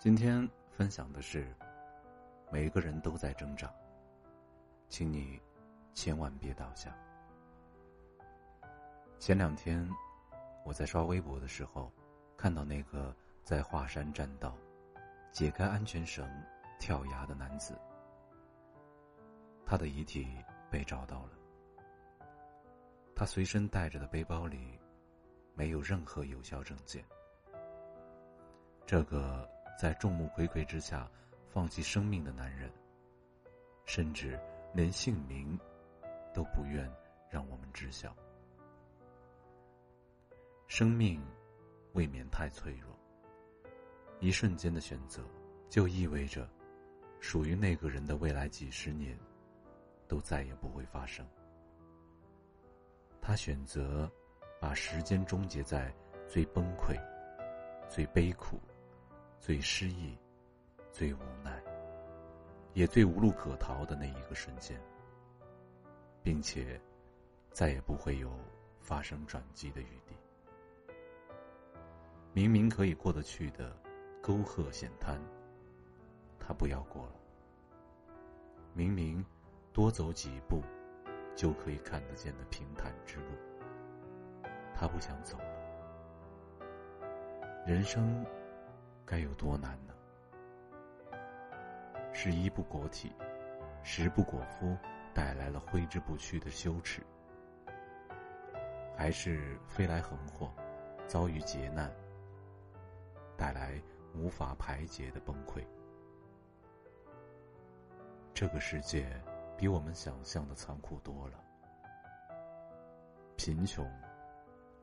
今天分享的是，每个人都在挣扎，请你千万别倒下。前两天我在刷微博的时候，看到那个在华山栈道解开安全绳跳崖的男子，他的遗体被找到了，他随身带着的背包里没有任何有效证件，这个。在众目睽睽之下放弃生命的男人，甚至连姓名都不愿让我们知晓。生命未免太脆弱，一瞬间的选择就意味着属于那个人的未来几十年都再也不会发生。他选择把时间终结在最崩溃、最悲苦。最失意、最无奈，也最无路可逃的那一个瞬间，并且再也不会有发生转机的余地。明明可以过得去的沟壑险滩，他不要过了；明明多走几步就可以看得见的平坦之路，他不想走了。人生。该有多难呢？是衣不裹体，食不果腹，带来了挥之不去的羞耻；还是飞来横祸，遭遇劫难，带来无法排解的崩溃？这个世界比我们想象的残酷多了，贫穷、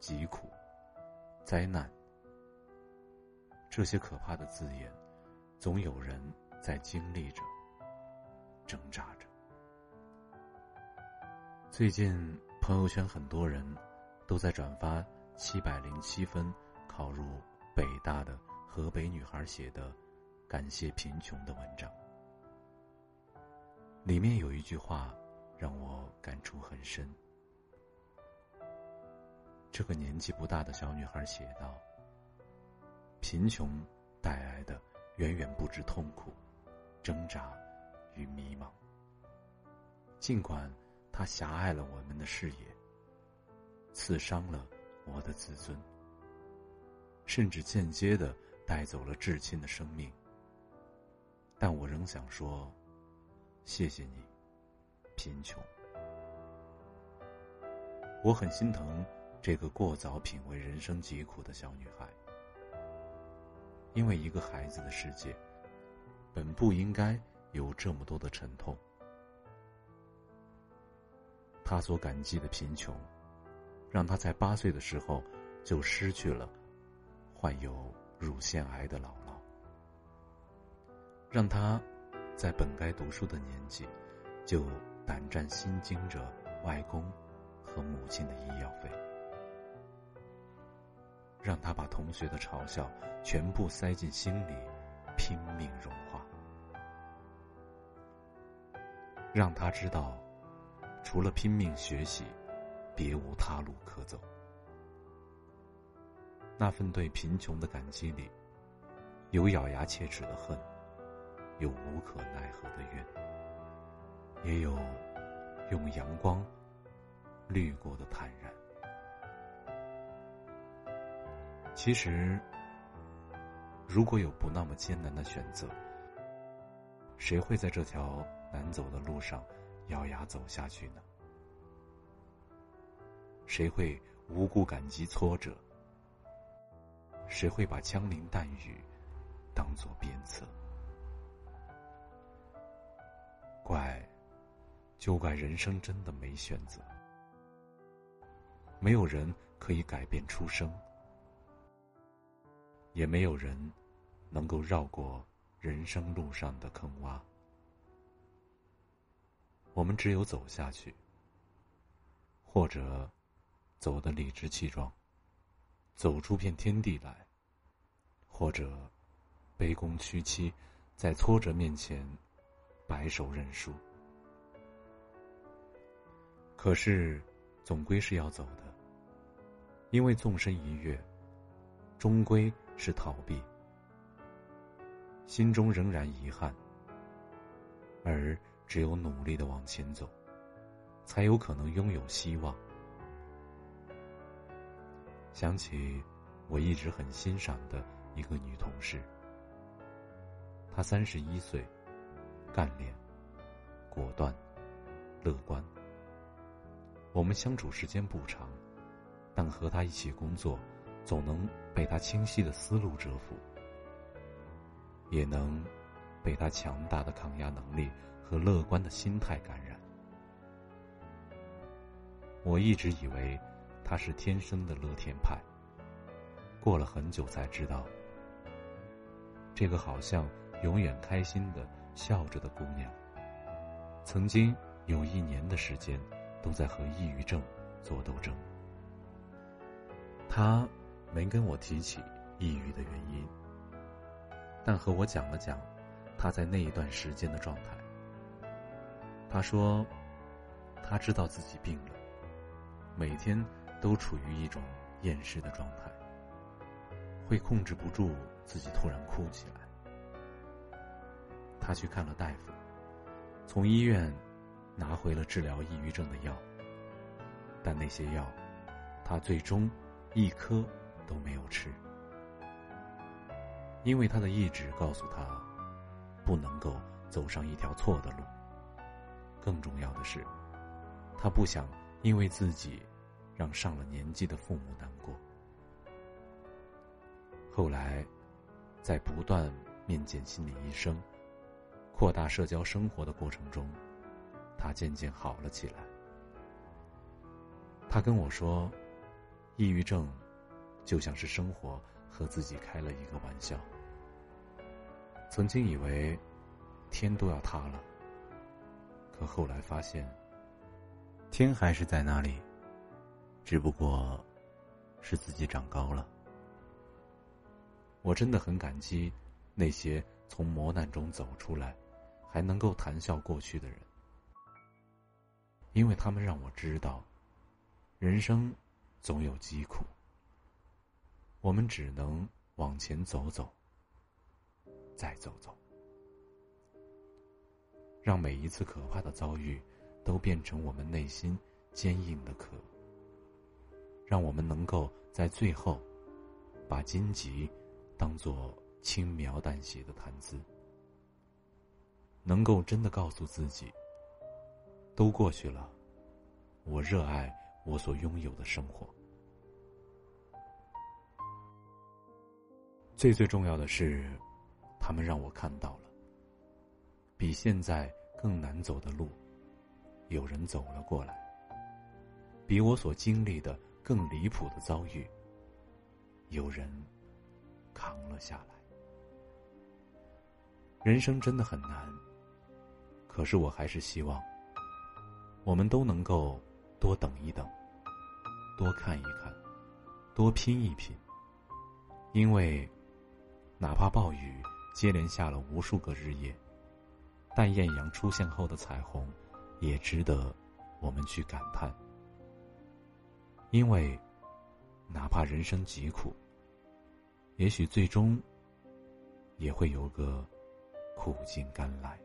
疾苦、灾难。这些可怕的字眼，总有人在经历着、挣扎着。最近朋友圈很多人都在转发七百零七分考入北大的河北女孩写的“感谢贫穷”的文章，里面有一句话让我感触很深。这个年纪不大的小女孩写道。贫穷带来的远远不止痛苦、挣扎与迷茫。尽管它狭隘了我们的视野，刺伤了我的自尊，甚至间接的带走了至亲的生命，但我仍想说：谢谢你，贫穷。我很心疼这个过早品味人生疾苦的小女孩。因为一个孩子的世界，本不应该有这么多的沉痛。他所感激的贫穷，让他在八岁的时候就失去了患有乳腺癌的姥姥，让他在本该读书的年纪就胆战心惊着外公和母亲的医药费。让他把同学的嘲笑全部塞进心里，拼命融化。让他知道，除了拼命学习，别无他路可走。那份对贫穷的感激里，有咬牙切齿的恨，有无可奈何的怨，也有用阳光滤过的坦然。其实，如果有不那么艰难的选择，谁会在这条难走的路上咬牙走下去呢？谁会无故感激挫折？谁会把枪林弹雨当做鞭策？怪，就怪人生真的没选择。没有人可以改变出生，也没有人能够绕过人生路上的坑洼。我们只有走下去，或者走得理直气壮，走出片天地来，或者卑躬屈膝，在挫折面前摆手认输。可是，总归是要走的，因为纵身一跃，终归是逃避，心中仍然遗憾，而。只有努力的往前走，才有可能拥有希望。想起我一直很欣赏的一个女同事，她三十一岁，干练、果断、乐观。我们相处时间不长，但和她一起工作，总能被他清晰的思路折服，也能被他强大的抗压能力。和乐观的心态感染，我一直以为他是天生的乐天派。过了很久才知道，这个好像永远开心的笑着的姑娘，曾经有一年的时间都在和抑郁症做斗争。她没跟我提起抑郁的原因，但和我讲了讲他在那一段时间的状态。他说：“他知道自己病了，每天都处于一种厌世的状态，会控制不住自己突然哭起来。他去看了大夫，从医院拿回了治疗抑郁症的药，但那些药，他最终一颗都没有吃，因为他的意志告诉他，不能够走上一条错的路。”更重要的是，他不想因为自己让上了年纪的父母难过。后来，在不断面见心理医生、扩大社交生活的过程中，他渐渐好了起来。他跟我说，抑郁症就像是生活和自己开了一个玩笑。曾经以为天都要塌了。可后来发现，天还是在那里，只不过是自己长高了。我真的很感激那些从磨难中走出来，还能够谈笑过去的人，因为他们让我知道，人生总有疾苦，我们只能往前走走，再走走。让每一次可怕的遭遇，都变成我们内心坚硬的壳。让我们能够在最后，把荆棘当做轻描淡写的谈资。能够真的告诉自己，都过去了，我热爱我所拥有的生活。最最重要的是，他们让我看到了，比现在。更难走的路，有人走了过来；比我所经历的更离谱的遭遇，有人扛了下来。人生真的很难，可是我还是希望，我们都能够多等一等，多看一看，多拼一拼，因为哪怕暴雨接连下了无数个日夜。但艳阳出现后的彩虹，也值得我们去感叹。因为，哪怕人生疾苦，也许最终也会有个苦尽甘来。